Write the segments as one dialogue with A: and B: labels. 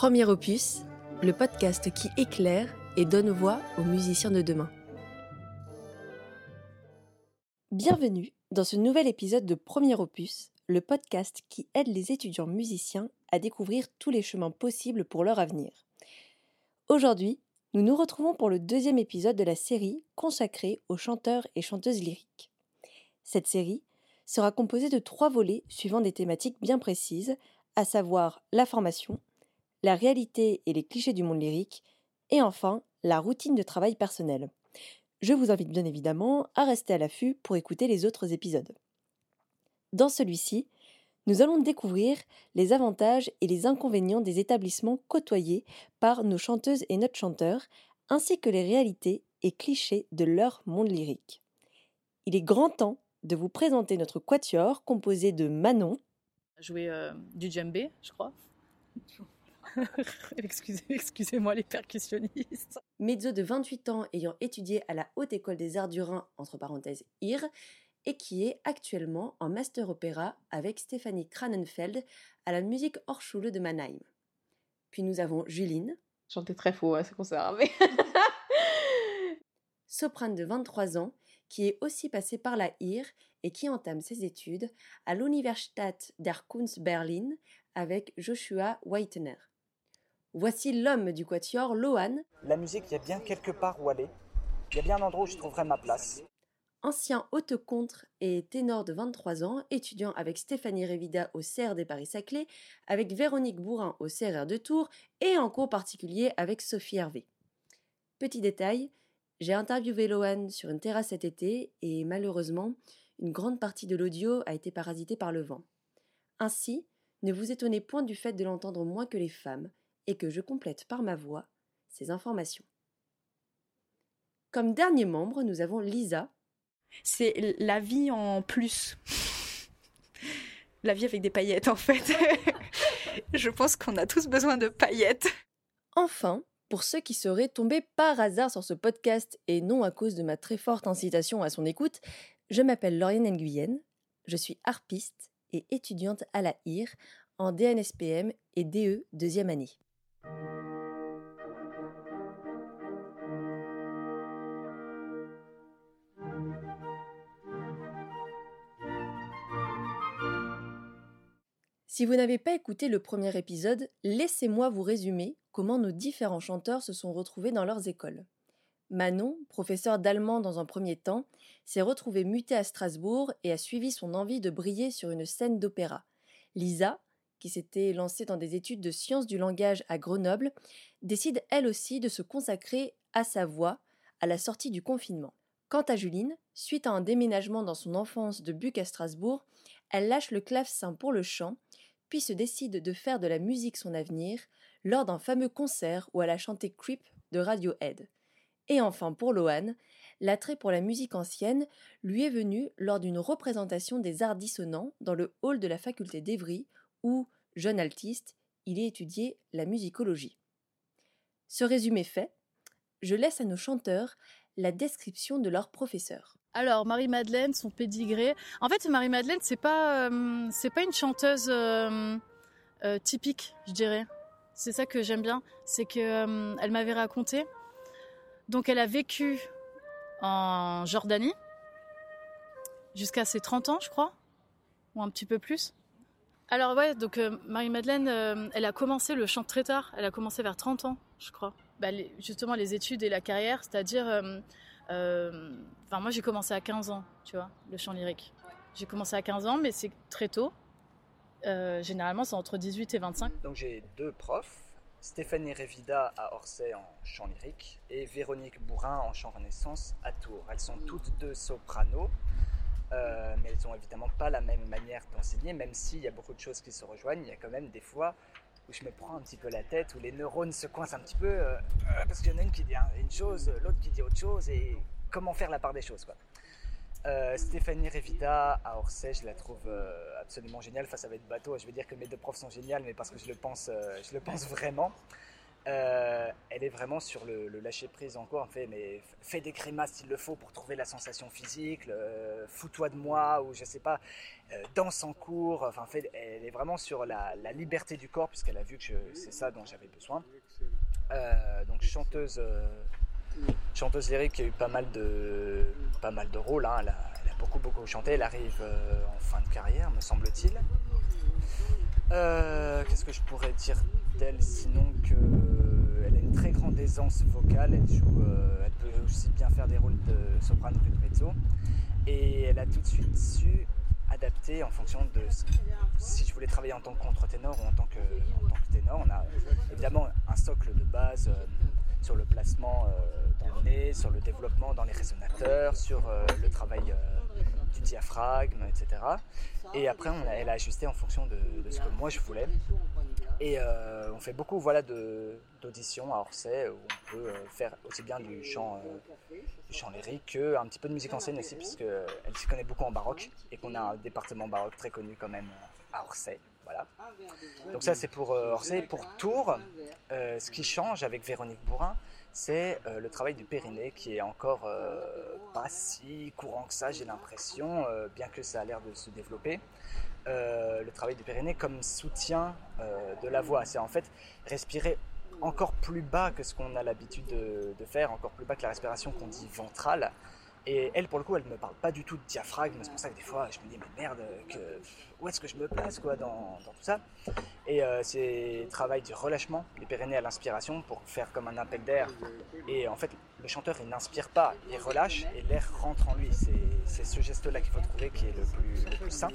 A: Premier opus, le podcast qui éclaire et donne voix aux musiciens de demain. Bienvenue dans ce nouvel épisode de Premier opus, le podcast qui aide les étudiants musiciens à découvrir tous les chemins possibles pour leur avenir. Aujourd'hui, nous nous retrouvons pour le deuxième épisode de la série consacrée aux chanteurs et chanteuses lyriques. Cette série sera composée de trois volets suivant des thématiques bien précises, à savoir la formation, la réalité et les clichés du monde lyrique, et enfin la routine de travail personnel. Je vous invite bien évidemment à rester à l'affût pour écouter les autres épisodes. Dans celui-ci, nous allons découvrir les avantages et les inconvénients des établissements côtoyés par nos chanteuses et notre chanteur, ainsi que les réalités et clichés de leur monde lyrique. Il est grand temps de vous présenter notre quatuor composé de Manon.
B: Jouer euh, du djembé, je crois. Excusez-moi les percussionnistes.
A: Mezzo de 28 ans ayant étudié à la Haute École des Arts du Rhin, entre parenthèses IR, et qui est actuellement en master opéra avec Stéphanie Kranenfeld à la Musique Hochschule de Mannheim. Puis nous avons Juline.
C: Chanter très faux, hein, c'est conservé.
A: soprane de 23 ans qui est aussi passée par la IR et qui entame ses études à l'Universität der Kunst Berlin avec Joshua Weitener. Voici l'homme du quatuor, Lohan.
D: La musique, il y a bien quelque part où aller. Il y a bien un endroit où je trouverai ma place.
A: Ancien haute contre et ténor de 23 ans, étudiant avec Stéphanie Révida au CR des Paris-Saclay, avec Véronique Bourrin au CRR de Tours et en cours particulier avec Sophie Hervé. Petit détail, j'ai interviewé Lohan sur une terrasse cet été et malheureusement, une grande partie de l'audio a été parasitée par le vent. Ainsi, ne vous étonnez point du fait de l'entendre moins que les femmes, et que je complète par ma voix ces informations. Comme dernier membre, nous avons Lisa.
B: C'est la vie en plus. la vie avec des paillettes, en fait. je pense qu'on a tous besoin de paillettes.
A: Enfin, pour ceux qui seraient tombés par hasard sur ce podcast et non à cause de ma très forte incitation à son écoute, je m'appelle Lauriane Nguyen, je suis harpiste et étudiante à la IR en DNSPM et DE deuxième année. Si vous n'avez pas écouté le premier épisode, laissez-moi vous résumer comment nos différents chanteurs se sont retrouvés dans leurs écoles. Manon, professeur d'allemand dans un premier temps, s'est retrouvée mutée à Strasbourg et a suivi son envie de briller sur une scène d'opéra. Lisa, qui s'était lancée dans des études de sciences du langage à Grenoble, décide elle aussi de se consacrer à sa voix à la sortie du confinement. Quant à Juline, suite à un déménagement dans son enfance de Buc à Strasbourg, elle lâche le clavecin pour le chant, puis se décide de faire de la musique son avenir lors d'un fameux concert où elle a chanté Creep de Radiohead. Et enfin pour Lohan, l'attrait pour la musique ancienne lui est venu lors d'une représentation des arts dissonants dans le hall de la faculté d'Evry où, jeune altiste, il a étudié la musicologie. Ce résumé fait, je laisse à nos chanteurs la description de leur professeur.
B: Alors Marie-Madeleine, son pédigré. En fait, Marie-Madeleine, c'est pas euh, pas une chanteuse euh, euh, typique, je dirais. C'est ça que j'aime bien, c'est que elle m'avait raconté. Donc elle a vécu en Jordanie jusqu'à ses 30 ans, je crois, ou un petit peu plus. Alors ouais, donc euh, Marie-Madeleine, euh, elle a commencé le chant très tard. Elle a commencé vers 30 ans, je crois. Bah, justement, les études et la carrière, c'est-à-dire... Euh, enfin, moi, j'ai commencé à 15 ans, tu vois, le chant lyrique. J'ai commencé à 15 ans, mais c'est très tôt. généralement, c'est entre 18 et 25.
D: Donc j'ai deux profs. Stéphanie Révida à Orsay en chant lyrique et Véronique Bourrin en chant renaissance à Tours. Elles sont toutes deux sopranos. Euh, mais elles n'ont évidemment pas la même manière d'enseigner, même s'il y a beaucoup de choses qui se rejoignent, il y a quand même des fois où je me prends un petit peu la tête, où les neurones se coincent un petit peu, euh, euh, parce qu'il y en a une qui dit une chose, l'autre qui dit autre chose, et comment faire la part des choses. Quoi. Stéphanie Revita à Orsay, je la trouve absolument géniale. Enfin, ça va être bateau, je vais dire que mes deux profs sont géniales, mais parce que je le pense, je le pense vraiment. Euh, elle est vraiment sur le, lâcher prise encore. En fait, mais fais des grimaces s'il le faut pour trouver la sensation physique. Fous-toi de moi ou je sais pas. Euh, danse en cours. Enfin, fait, elle est vraiment sur la, liberté du corps puisqu'elle a vu que c'est ça dont j'avais besoin. Euh, donc chanteuse, chanteuse lyrique qui a eu pas mal de, pas mal de rôles. Hein. Elle, a, beaucoup beaucoup chanté. Elle arrive en fin de carrière, me semble-t-il. Qu'est-ce que je pourrais dire sinon qu'elle a une très grande aisance vocale, elle, joue, euh, elle peut aussi bien faire des rôles de soprano que de mezzo, et elle a tout de suite su adapter en fonction de si je voulais travailler en tant que contre-ténor ou en tant, que, que ténor. On a évidemment un socle de base euh, sur le placement euh, dans le nez, sur le développement dans les résonateurs, sur le travail du diaphragme, etc. Et après, elle a ajusté en fonction de, ce que moi je voulais. Et euh, on fait beaucoup voilà, d'auditions à Orsay où on peut euh, faire aussi bien du chant, euh, du chant lyrique qu'un petit peu de musique ancienne aussi, puisqu'elle s'y connaît beaucoup en baroque et qu'on a un département baroque très connu quand même à Orsay. Voilà. Donc ça c'est pour Orsay. Pour Tours, ce qui change avec Véronique Bourrin, c'est le travail du périnée qui est encore pas si courant que ça, j'ai l'impression, bien que ça a l'air de se développer. Euh, le travail du périnée comme soutien euh, de la voix. C'est en fait respirer encore plus bas que ce qu'on a l'habitude de, faire, encore plus bas que la respiration qu'on dit ventrale. Et elle, pour le coup, elle ne me parle pas du tout de diaphragme. C'est pour ça que des fois, je me dis, mais merde, où est-ce que je me place quoi, dans, tout ça? Et euh, c'est travail du relâchement du périnée à l'inspiration pour faire comme un appel d'air. Et en fait, le chanteur, il n'inspire pas, il relâche et l'air rentre en lui. C'est ce geste-là qu'il faut trouver qui est le plus, le sain.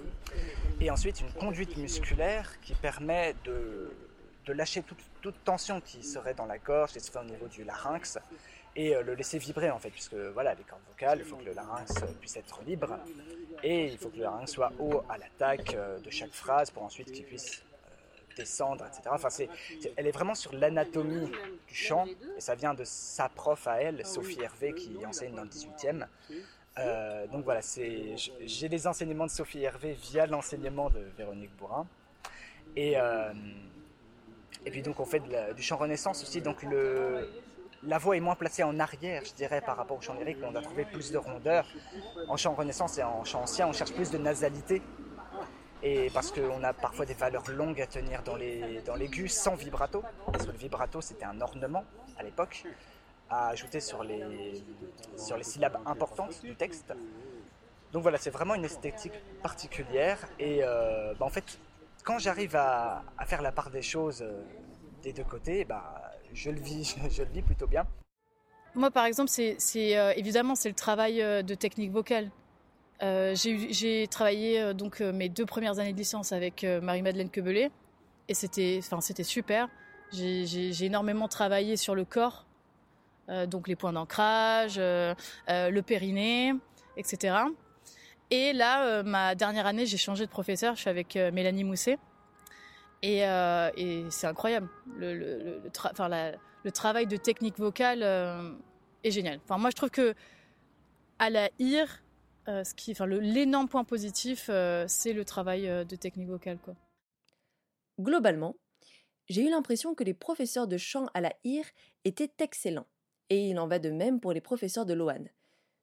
D: Et ensuite, une conduite musculaire qui permet de, lâcher toute, toute, tension qui serait dans la gorge, qui serait au niveau du larynx, et euh, le laisser vibrer en fait, puisque voilà, les cordes vocales, il faut que le larynx puisse être libre, et il faut que le larynx soit haut à l'attaque euh, de chaque phrase pour ensuite qu'il puisse euh, descendre, etc. Enfin, c'est, elle est vraiment sur l'anatomie du chant, et ça vient de sa prof à elle, Sophie Hervé, qui enseigne dans le 18e. donc voilà, j'ai les enseignements de Sophie Hervé via l'enseignement de Véronique Bourrin. Et, et puis donc on fait du chant renaissance aussi, donc le, la voix est moins placée en arrière, je dirais, par rapport au chant lyrique, on a trouvé plus de rondeur. En chant renaissance et en chant ancien, on cherche plus de nasalité. Et parce qu'on a parfois des valeurs longues à tenir dans les dans l'aigu sans vibrato, parce que le vibrato c'était un ornement à l'époque à ajouter sur les sur les syllabes importantes du texte. Donc voilà, c'est vraiment une esthétique particulière. Et euh, bah, en fait, quand j'arrive à, faire la part des choses euh, des deux côtés, bah, je le vis, je le vis plutôt bien.
B: Moi, par exemple, c'est euh, évidemment c'est le travail euh, de technique vocale. Euh, j'ai travaillé donc mes deux premières années de licence avec Marie-Madeleine Quebelet et c'était, enfin, c'était super. J'ai énormément travaillé sur le corps, donc les points d'ancrage, le périnée, etc. Et là, ma dernière année, j'ai changé de professeur. Je suis avec Mélanie Mousset. Euh, et, c'est incroyable. Le, travail de technique vocale euh, est génial. Enfin, moi, je trouve que à la IR, euh, enfin, l'énorme point positif, c'est le travail de technique vocale.
A: Globalement, j'ai eu l'impression que les professeurs de chant à la IR étaient excellents. Et il en va de même pour les professeurs de l'OAN.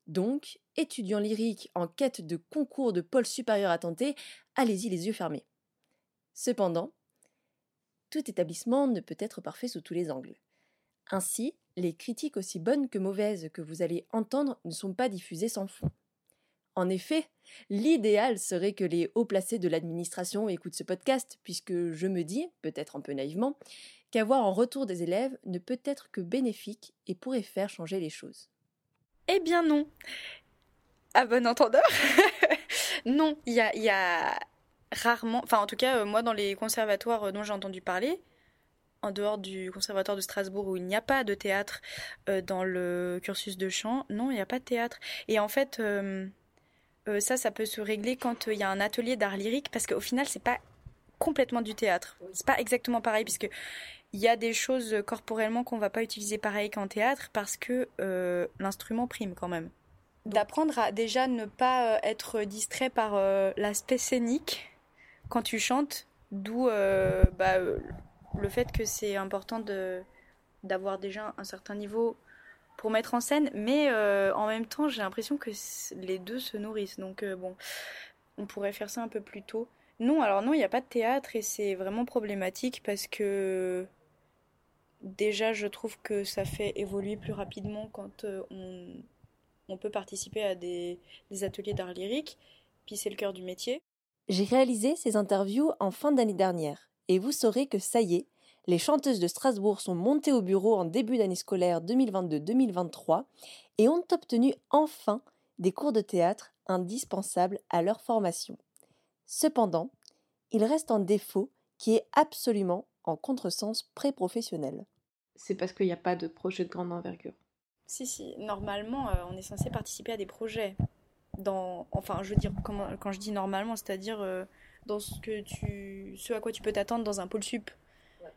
A: Donc, étudiants lyriques en quête de concours de pôle supérieur à tenter, allez-y les yeux fermés. Cependant, tout établissement ne peut être parfait sous tous les angles. Ainsi, les critiques aussi bonnes que mauvaises que vous allez entendre ne sont pas diffusées sans fond. En effet, l'idéal serait que les hauts placés de l'administration écoutent ce podcast, puisque je me dis, peut-être un peu naïvement, qu'avoir en retour des élèves ne peut être que bénéfique et pourrait faire changer les choses.
E: Eh bien non. À bon entendeur. non, il y a, y a rarement, enfin en tout cas euh, moi dans les conservatoires euh, dont j'ai entendu parler, en dehors du conservatoire de Strasbourg où il n'y a pas de théâtre euh, dans le cursus de chant, non il n'y a pas de théâtre. Et en fait ça ça peut se régler quand il y a un atelier d'art lyrique parce qu'au final c'est pas complètement du théâtre, c'est pas exactement pareil puisque il y a des choses corporellement qu'on va pas utiliser pareil qu'en théâtre parce que l'instrument prime quand même d'apprendre à déjà ne pas être distrait par l'aspect scénique quand tu chantes, d'où euh, bah, le fait que c'est important d'avoir déjà un certain niveau pour mettre en scène, mais euh, en même temps, j'ai l'impression que les deux se nourrissent. Donc euh, bon, on pourrait faire ça un peu plus tôt. Non, alors non, il n'y a pas de théâtre et c'est vraiment problématique parce que déjà, je trouve que ça fait évoluer plus rapidement quand on, peut participer à des ateliers d'art lyrique. Puis c'est le cœur du métier.
A: J'ai réalisé ces interviews en fin d'année dernière et vous saurez que ça y est, les chanteuses de Strasbourg sont montées au bureau en début d'année scolaire 2022-2023 et ont obtenu enfin des cours de théâtre indispensables à leur formation. Cependant, il reste un défaut qui est absolument en contresens pré-professionnel.
C: C'est parce qu'il n'y a pas de projet de grande envergure.
E: Si, si, normalement, euh, on est censé participer à des projets. Dans, enfin, je veux dire, quand je dis normalement, c'est-à-dire euh, dans ce, que tu, ce à quoi tu peux t'attendre dans un pôle sup.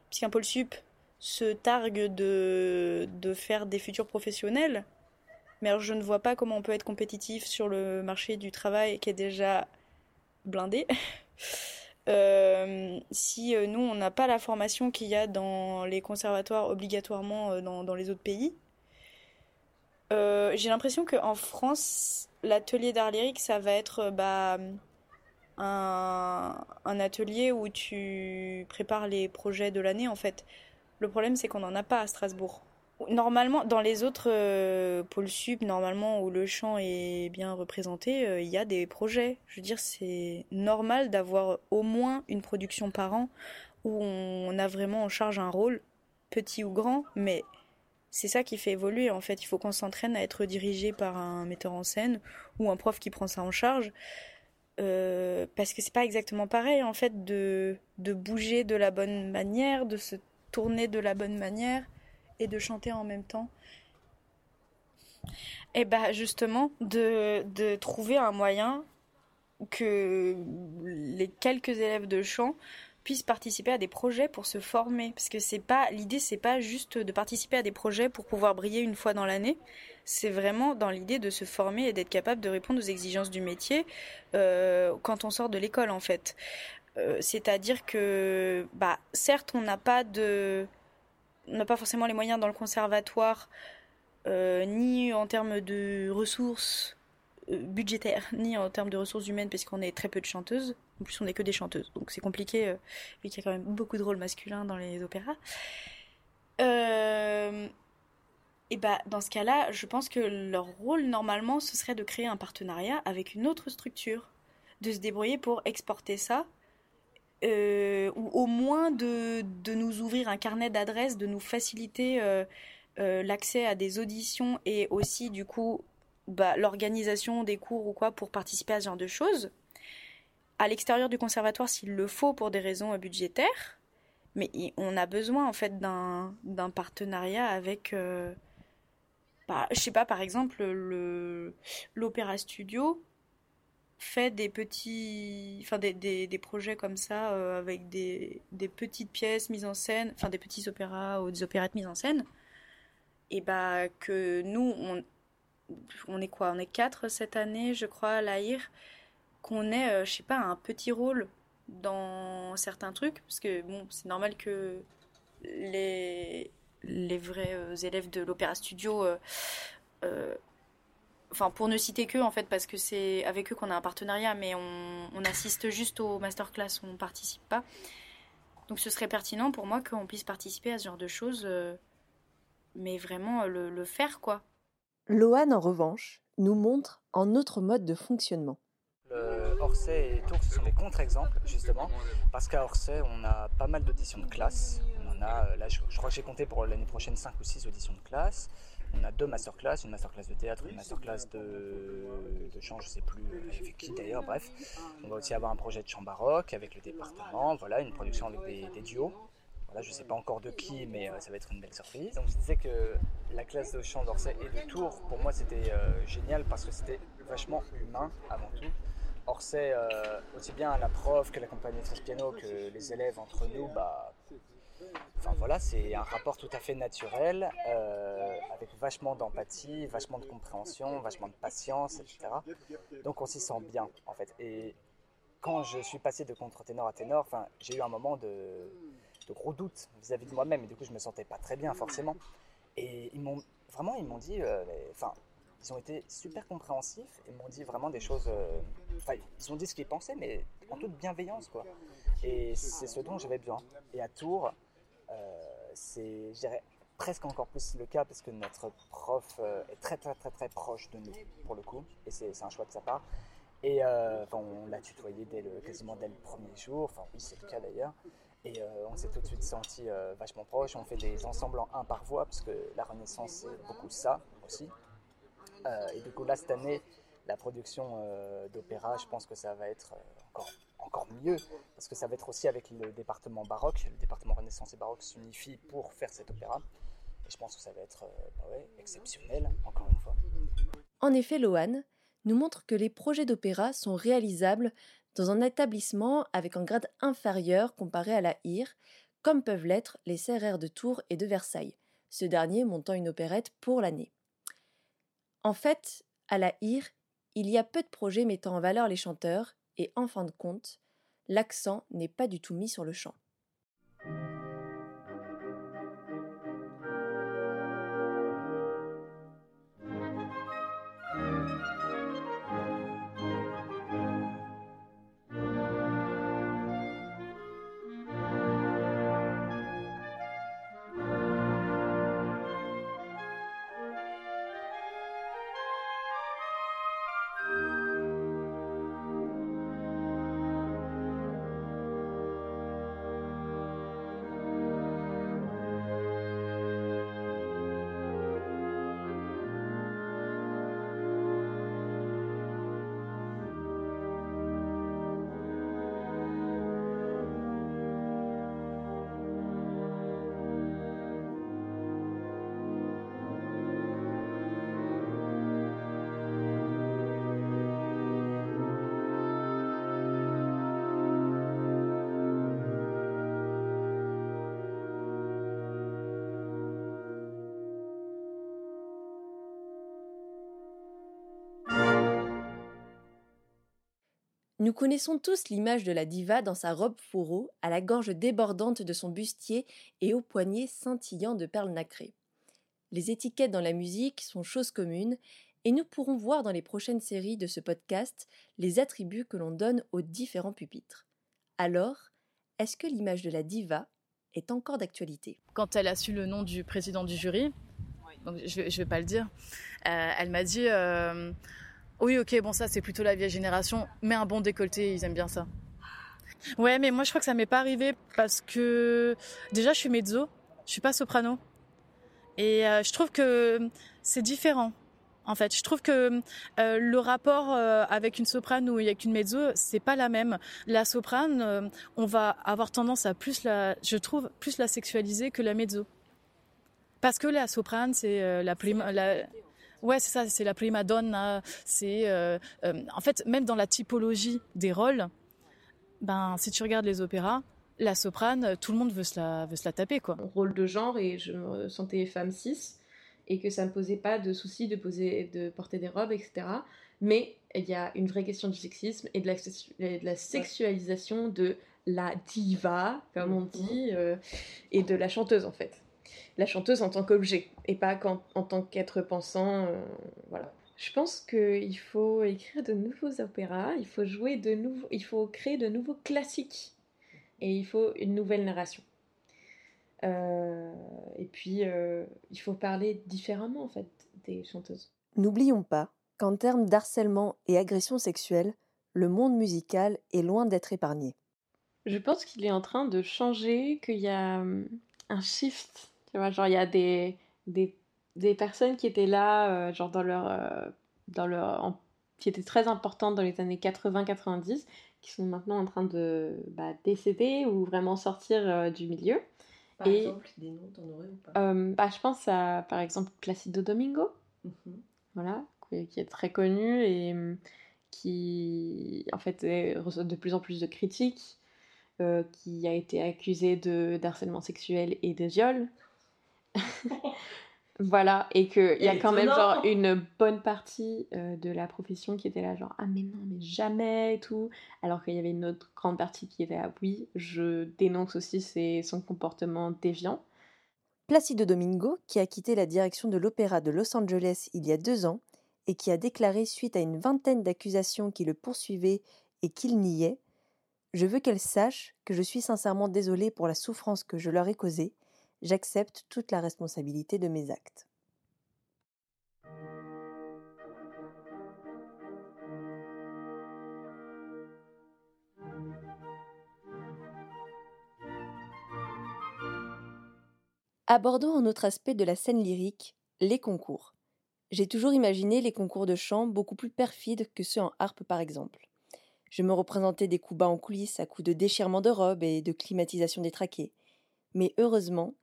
E: Puisqu'un pôle sup se targue de, de faire des futurs professionnels, mais alors je ne vois pas comment on peut être compétitif sur le marché du travail qui est déjà blindé. Euh, si euh, nous, on n'a pas la formation qu'il y a dans les conservatoires obligatoirement euh, dans, dans, les autres pays, j'ai l'impression qu'en France, l'atelier d'art lyrique, ça va être bah, un, un, atelier où tu prépares les projets de l'année en fait. Le problème c'est qu'on n'en a pas à Strasbourg. Normalement, dans les autres euh, pôles sub, normalement où le chant est bien représenté, euh, il y a des projets. Je veux dire, c'est normal d'avoir au moins une production par an où on a vraiment en charge un rôle, petit ou grand, mais c'est ça qui fait évoluer en fait. Il faut qu'on s'entraîne à être dirigé par un metteur en scène ou un prof qui prend ça en charge. Euh, parce que c'est pas exactement pareil en fait de, de bouger de la bonne manière, de se tourner de la bonne manière et de chanter en même temps. Et bah justement de, de trouver un moyen que les quelques élèves de chant puissent participer à des projets pour se former parce que c'est pas l'idée c'est pas juste de participer à des projets pour pouvoir briller une fois dans l'année c'est vraiment dans l'idée de se former et d'être capable de répondre aux exigences du métier euh, quand on sort de l'école en fait. Euh, c'est-à-dire que, bah, certes, on n'a pas de, n'a pas forcément les moyens dans le conservatoire, euh, ni en termes de ressources budgétaires, ni en termes de ressources humaines, parce qu'on est très peu de chanteuses. En plus, on n'est que des chanteuses, donc c'est compliqué, vu qu'il y a quand même beaucoup de rôles masculins dans les opéras. Euh, et bah dans ce cas-là, je pense que leur rôle normalement ce serait de créer un partenariat avec une autre structure, de se débrouiller pour exporter ça, euh, ou au moins de, nous ouvrir un carnet d'adresses, de nous faciliter euh, euh, l'accès à des auditions et aussi du coup bah, l'organisation des cours ou quoi pour participer à ce genre de choses. À l'extérieur du conservatoire s'il le faut pour des raisons budgétaires, mais on a besoin en fait d'un partenariat avec bah, je sais pas, par exemple, le l'opéra studio fait des petits, enfin des, des, des projets comme ça euh, avec des, des petites pièces mises en scène, enfin des petits opéras ou des opérettes mises en scène. Et bah que nous, on, on est quoi? On est quatre cette année, je crois, à l'AIR, qu'on ait, euh, je sais pas, un petit rôle dans certains trucs, parce que bon, c'est normal que les les vrais euh, élèves de l'Opéra Studio. Euh, pour ne citer qu'eux, en fait, parce que c'est avec eux qu'on a un partenariat, mais on, assiste juste aux masterclass, on ne participe pas. Donc ce serait pertinent pour moi qu'on puisse participer à ce genre de choses, mais vraiment le, faire, quoi.
A: Lohan, en revanche, nous montre un autre mode de fonctionnement.
D: Orsay et Tours, ce sont des contre-exemples, justement, parce qu'à Orsay, on a pas mal d'auditions de classe, on a, euh, là, je, crois que j'ai compté pour l'année prochaine 5 ou 6 auditions de classe. On a deux masterclass, une masterclass de théâtre, une masterclass de, de chant, je sais plus avec qui d'ailleurs, bref. On va aussi avoir un projet de chant baroque avec le département, voilà, une production avec des, duos. Voilà, je ne sais pas encore de qui, mais euh, ça va être une belle surprise. Donc je disais que la classe de chant d'Orsay et de Tours, pour moi c'était euh, génial parce que c'était vachement humain avant tout. Orsay, aussi bien la prof que la compagnie de piano que les élèves entre nous, bah, voilà, c'est un rapport tout à fait naturel, euh, avec vachement d'empathie, vachement de compréhension, vachement de patience, etc. Donc on s'y sent bien en fait. Et quand je suis passé de contre-ténor à ténor, j'ai eu un moment de, de gros doutes vis-à-vis de moi-même, et du coup, je me sentais pas très bien, forcément. Et ils m'ont vraiment, ils m'ont dit, euh, enfin, ils ont été super compréhensifs, ils m'ont dit vraiment des choses, euh, enfin, ils ont dit ce qu'ils pensaient, mais en toute bienveillance, quoi. Et c'est ce dont j'avais besoin. Et à Tours, euh, c'est, je dirais, presque encore plus le cas parce que notre prof est très très très très proche de nous pour le coup et c'est un choix de sa part et on l'a tutoyé dès quasiment dès le premier jour enfin oui c'est le cas d'ailleurs et euh, on s'est tout de suite senti euh, vachement proche. On fait des ensembles en un par voix, parce que la Renaissance, c'est beaucoup ça aussi. Euh, et du coup, là, cette année, la production d'opéra, je pense que ça va être encore, encore mieux, parce que ça va être aussi avec le département baroque. Le département Renaissance et baroque s'unifie pour faire cet opéra. Et je pense que ça va être bah exceptionnel, encore une fois.
A: En effet, Loane nous montre que les projets d'opéra sont réalisables dans un établissement avec un grade inférieur comparé à la IR, comme peuvent l'être les CRR de Tours et de Versailles, ce dernier montant une opérette pour l'année. En fait, à la IR, il y a peu de projets mettant en valeur les chanteurs, et en fin de compte, l'accent n'est pas du tout mis sur le chant. Nous connaissons tous l'image de la diva dans sa robe fourreau, à la gorge débordante de son bustier et aux poignets scintillants de perles nacrées. Les étiquettes dans la musique sont chose commune, et nous pourrons voir dans les prochaines séries de ce podcast les attributs que l'on donne aux différents pupitres. Alors, est-ce que l'image de la diva est encore d'actualité?
B: Quand elle a su le nom du président du jury, je ne vais, pas le dire, euh, elle m'a dit euh, oui, ok, bon, ça, c'est plutôt la vieille génération, mais un bon décolleté, ils aiment bien ça. Ouais, mais moi, je crois que ça m'est pas arrivé parce que déjà, je suis mezzo, je suis pas soprano. Et euh, je trouve que c'est différent. En fait, je trouve que euh, le rapport euh, avec une soprane ou avec une mezzo, c'est pas la même. La soprane, on va avoir tendance à plus la, je trouve, plus la sexualiser que la mezzo. Parce que la soprane, c'est la, la, Ouais, c'est ça, c'est la prima donna. C'est euh, euh, en fait même dans la typologie des rôles, ben si tu regardes les opéras, la soprane, tout le monde veut se la veut se la taper quoi.
C: Rôle de genre et je me sentais femme cis et que ça me posait pas de souci de poser de porter des robes etc. Mais il y a une vraie question du sexisme et de la, de la sexualisation de la diva, comme on dit, euh, et de la chanteuse en fait la chanteuse en tant qu'objet et pas en tant qu'être pensant. Euh, voilà. Je pense qu'il faut écrire de nouveaux opéras, il faut jouer de nouveaux, il faut créer de nouveaux classiques et il faut une nouvelle narration. Euh, et puis euh, il faut parler différemment en fait des chanteuses.
A: N'oublions pas qu'en termes d'harcèlement et agression sexuelle, le monde musical est loin d'être épargné.
C: Je pense qu'il est en train de changer, qu'il y a hum, un shift genre, il y a des, des, des, personnes qui étaient là, euh, genre dans leur. Euh, dans leur qui étaient très importantes dans les années 80-90, qui sont maintenant en train de bah, décéder ou vraiment sortir euh, du milieu.
A: Par exemple, des noms, t'en aurais ou pas?
C: Bah, Je pense à, par exemple, Placido Domingo, mhm. voilà, qui est très connu et hum, qui, en fait, reçoit de plus en plus de critiques, qui a été accusé de d'harcèlement sexuel et de viol. Voilà, et qu'il y a quand même genre une bonne partie euh, de la profession qui était là genre ah mais non mais jamais et tout, alors qu'il y avait une autre grande partie qui était là oui je dénonce aussi ses- son comportement déviant.
A: Placido Domingo, qui a quitté la direction de l'Opéra de Los Angeles il y a deux ans et qui a déclaré suite à une vingtaine d'accusations qui le poursuivaient et qu'il niait Je veux qu'elle sache que je suis sincèrement désolé pour la souffrance que je leur ai causée. J'accepte toute la responsabilité de mes actes. Abordons un autre aspect de la scène lyrique, les concours. J'ai toujours imaginé les concours de chant beaucoup plus perfides que ceux en harpe par exemple. Je me représentais des coups bas en coulisses à coups de déchirement de robes et de climatisation des traquets. Mais heureusement,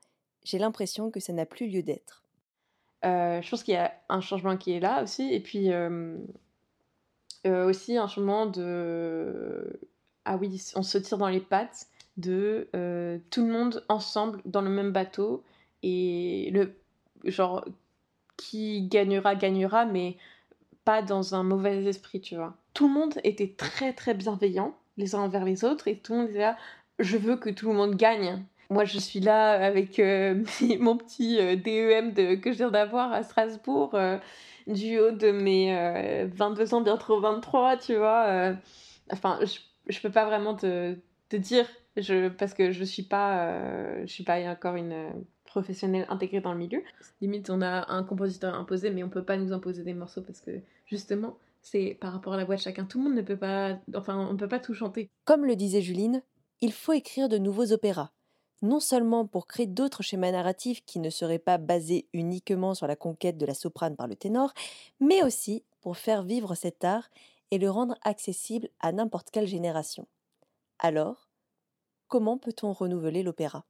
A: j'ai l'impression que ça n'a plus lieu d'être.
C: Euh, je pense qu'il y a un changement qui est là aussi, et puis euh, aussi un changement de ah oui on se tire dans les pattes de euh, tout le monde ensemble dans le même bateau et le genre qui gagnera gagnera mais pas dans un mauvais esprit tu vois tout le monde était très très bienveillant les uns envers les autres et tout le monde là je veux que tout le monde gagne moi je suis là avec euh, mon petit euh, DEM de, que je viens d'avoir à Strasbourg euh, du haut de mes euh, 22 ans bientôt 23 tu vois euh. enfin je, je peux pas vraiment te, te dire. Je, parce que je suis pas euh, je suis pas encore une euh, professionnelle intégrée dans le milieu. Limite on a un compositeur imposé mais on peut pas nous imposer des morceaux parce que justement c'est par rapport à la voix de chacun. Tout le monde ne peut pas enfin on peut pas tout chanter.
A: Comme le disait Juline, il faut écrire de nouveaux opéras, non seulement pour créer d'autres schémas narratifs qui ne seraient pas basés uniquement sur la conquête de la soprane par le ténor, mais aussi pour faire vivre cet art et le rendre accessible à n'importe quelle génération. Alors, comment peut-on renouveler l'opéra?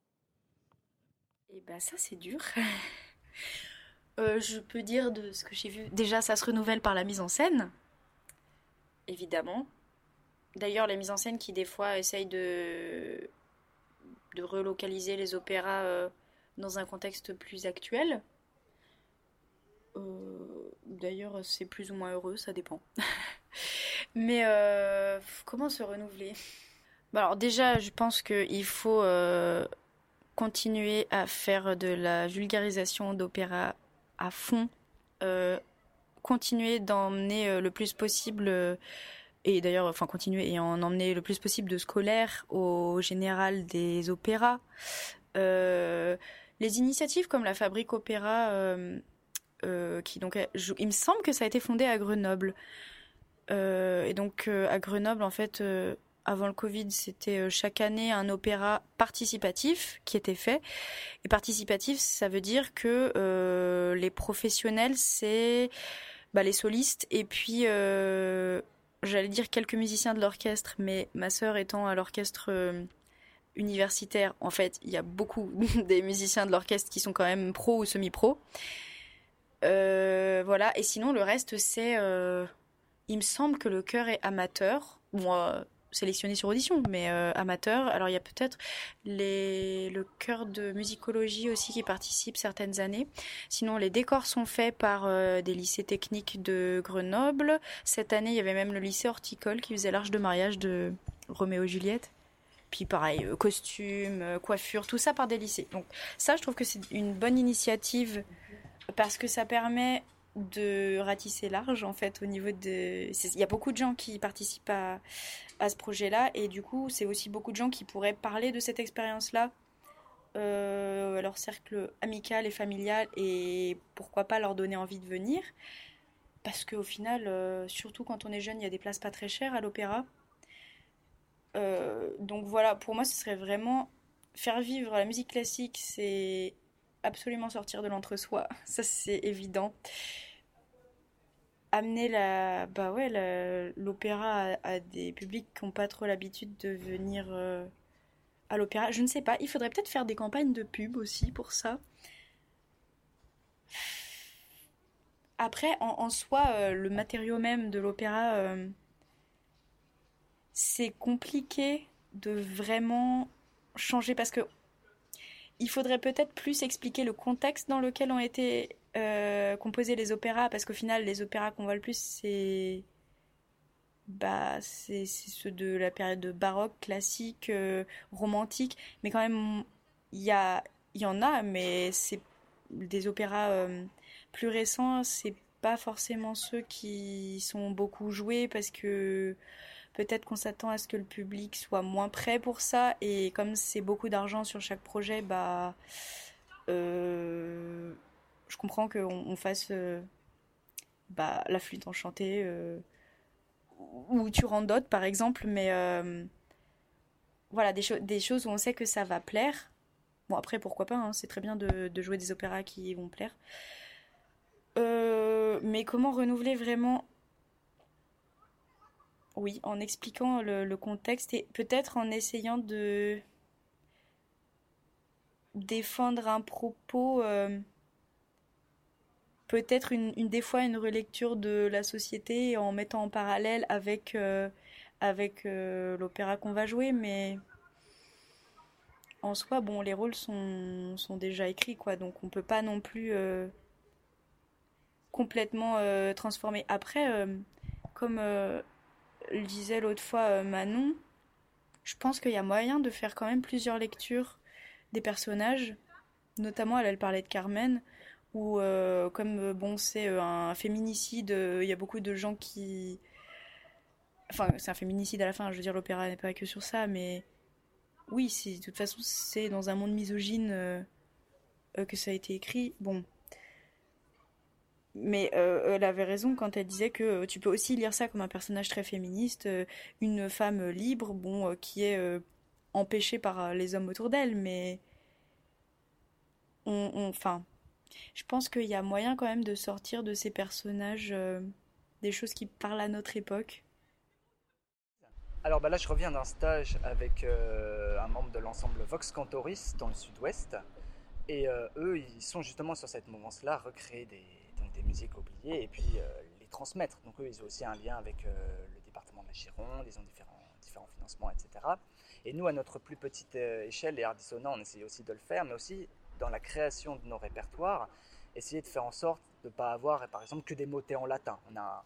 E: Et bah ça c'est dur. Euh, je peux dire de ce que j'ai vu. Déjà ça se renouvelle par la mise en scène, évidemment. D'ailleurs les mises en scène qui des fois essayent de, de relocaliser les opéras euh, dans un contexte plus actuel. Euh, D'ailleurs c'est plus ou moins heureux, ça dépend. Mais euh, comment se renouveler? Bah Alors déjà je pense qu'il faut... continuer à faire de la vulgarisation d'opéra à fond, continuer d'emmener le plus possible, et d'ailleurs, enfin continuer et en emmener le plus possible de scolaires au général des opéras. Euh, les initiatives comme la Fabrique Opéra, euh, euh, qui donc, il me semble que ça a été fondé à Grenoble. Et donc à Grenoble, en fait, avant le Covid, c'était chaque année un opéra participatif qui était fait. Et participatif, ça veut dire que les professionnels, c'est bah, les solistes et puis j'allais dire quelques musiciens de l'orchestre, mais ma sœur étant à l'orchestre euh, universitaire, en fait, il y a beaucoup des musiciens de l'orchestre qui sont quand même pro ou semi-pro. Euh, voilà, et sinon le reste, c'est... euh, il me semble que le chœur est amateur. Moi, sélectionné sur audition, mais euh, amateur. Alors il y a peut-être le chœur de musicologie aussi qui participe certaines années. Sinon, les décors sont faits par euh, des lycées techniques de Grenoble. Cette année, il y avait même le lycée horticole qui faisait l'arche de mariage de Roméo et Juliette. Puis pareil, euh, costumes, euh, coiffure, tout ça par des lycées. Donc ça, je trouve que c'est une bonne initiative parce que ça permet de ratisser large en fait au niveau de... Il y a beaucoup de gens qui participent à, à ce projet-là. Et du coup c'est aussi beaucoup de gens qui pourraient parler de cette expérience-là. Euh, leur cercle amical et familial et pourquoi pas leur donner envie de venir. Parce qu'au final, euh, surtout quand on est jeune, il y a des places pas très chères à l'opéra. Euh, donc voilà, pour moi ce serait vraiment faire vivre la musique classique, c'est absolument sortir de l'entre-soi, ça c'est évident amener la bah ouais l'opéra à, des publics qui n'ont pas trop l'habitude de venir euh, à l'opéra. Je ne sais pas. Il faudrait peut-être faire des campagnes de pub aussi pour ça. Après en, en soi euh, le matériau même de l'opéra euh, c'est compliqué de vraiment changer parce que il faudrait peut-être plus expliquer le contexte dans lequel ont été euh, composés les opéras, parce qu'au final, les opéras qu'on voit le plus, c'est bah, c'est ceux de la période baroque, classique, euh, romantique, mais quand même, il y, a, y en a, mais c'est des opéras euh, plus récents, c'est pas forcément ceux qui sont beaucoup joués parce que Peut-être qu'on s'attend à ce que le public soit moins prêt pour ça. Et comme c'est beaucoup d'argent sur chaque projet, bah, euh, je comprends qu'on on fasse euh, bah, la flûte enchantée euh, ou d'autres par exemple. Mais euh, voilà, des, choses où on sait que ça va plaire. Bon, après, pourquoi pas, hein, c'est très bien de, jouer des opéras qui vont plaire. mais comment renouveler vraiment? Oui, en expliquant le, contexte et peut-être en essayant de défendre un propos, peut-être une, des fois une relecture de la société en mettant en parallèle avec, euh, avec euh, l'opéra qu'on va jouer, mais en soi, bon, les rôles sont, sont déjà écrits, quoi, donc on peut pas non plus complètement transformer. Après, comme le disait l'autre fois euh, Manon, je pense qu'il y a moyen de faire quand même plusieurs lectures des personnages. Notamment, elle parlait de Carmen, où euh, comme euh, bon c'est un féminicide, il y a beaucoup de gens qui... Enfin, c'est un féminicide à la fin, je veux dire, l'opéra n'est pas que sur ça, mais oui, de toute façon, c'est dans un monde misogyne que ça a été écrit. Bon, mais euh, elle avait raison quand elle disait que euh, tu peux aussi lire ça comme un personnage très féministe, euh, une femme libre, bon, qui est empêchée par les hommes autour d'elle, mais enfin, je pense qu'il y a moyen quand même de sortir de ces personnages des choses qui parlent à notre époque.
D: Alors bah là, je reviens d'un stage avec un membre de l'ensemble Vox Cantoris dans le Sud-Ouest, et eux, ils sont justement sur cette mouvance-là, recréer des musiques oubliées et puis euh, les transmettre. Donc eux, ils ont aussi un lien avec euh, le département de la Gironde, ils ont différents, financements, etc. Et nous, à notre plus petite euh, échelle, les Arts on essaye aussi de le faire, mais aussi dans la création de nos répertoires, essayer de faire en sorte de ne pas avoir, par exemple, que des motets en latin. On a,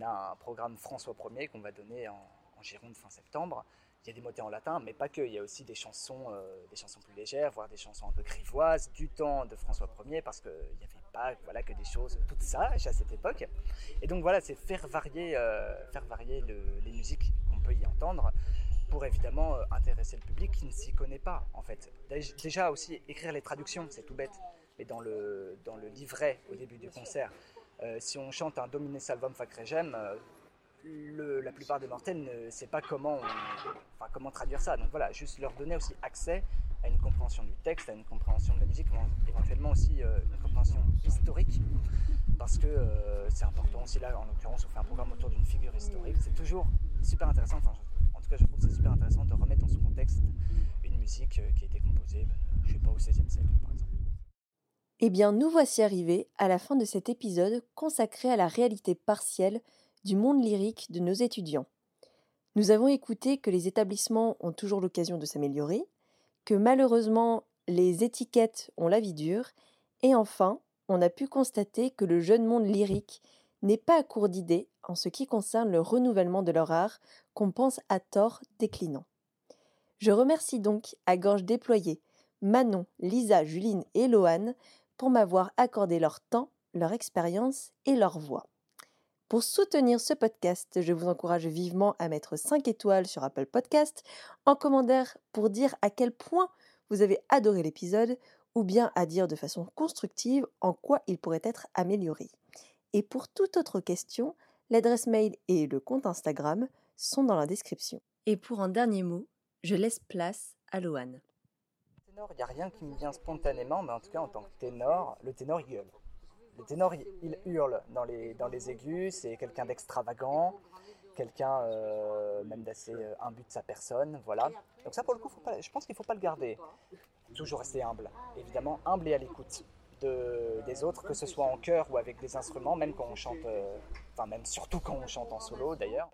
D: un programme François 1er qu'on va donner en, en Gironde fin septembre, il y a des motets en latin, mais pas que. Il y a aussi des chansons, euh, des chansons plus légères, voire des chansons un peu grivoises du temps de François Ier, parce qu'il n'y avait pas voilà, que des choses toutes sages à cette époque. Et donc voilà, c'est faire varier, euh, faire varier les musiques qu'on peut y entendre pour évidemment euh, intéresser le public qui ne s'y connaît pas en fait. Déjà aussi écrire les traductions, c'est tout bête, mais dans le, dans le livret au début du concert, si on chante un Domine Salvam Facregem, la plupart des mortels ne savent pas comment, comment traduire ça. Donc voilà, juste leur donner aussi accès à une compréhension du texte, à une compréhension de la musique, éventuellement aussi euh, une compréhension historique, parce que euh, c'est important aussi là, en l'occurrence, on fait un programme autour d'une figure historique. C'est toujours super intéressant, je trouve que super intéressant de remettre dans son contexte une musique euh, qui a été composée, ben, je ne sais pas, au XVIe siècle par exemple.
A: Eh bien, nous voici arrivés à la fin de cet épisode consacré à la réalité partielle du monde lyrique de nos étudiants. Nous avons écouté que les établissements ont toujours l'occasion de s'améliorer, que malheureusement les étiquettes ont la vie dure, et enfin, on a pu constater que le jeune monde lyrique n'est pas à court d'idées en ce qui concerne le renouvellement de leur art qu'on pense à tort déclinant. Je remercie donc à gorge déployée Manon, Lisa, Juline et Loane pour m'avoir accordé leur temps, leur expérience et leur voix. Pour soutenir ce podcast, je vous encourage vivement à mettre 5 étoiles sur Apple Podcast, en commentaire pour dire à quel point vous avez adoré l'épisode ou bien à dire de façon constructive en quoi il pourrait être amélioré. Et pour toute autre question, l'adresse mail et le compte Instagram sont dans la description. Et pour un dernier mot, je laisse place à Loane.
D: il n'y a rien qui me vient spontanément, mais en tout cas en tant que ténor, le ténor il gueule. Le ténor, il, hurle dans les, dans les aigus, c'est quelqu'un d'extravagant, quelqu'un euh, même d'assez euh, imbu de sa personne, voilà. Donc ça, pour le coup, je pense qu'il ne faut pas le garder. Toujours rester humble, évidemment, humble et à l'écoute de, des autres, que ce soit en chœur ou avec des instruments, même quand on chante, euh, enfin même surtout quand on chante en solo d'ailleurs.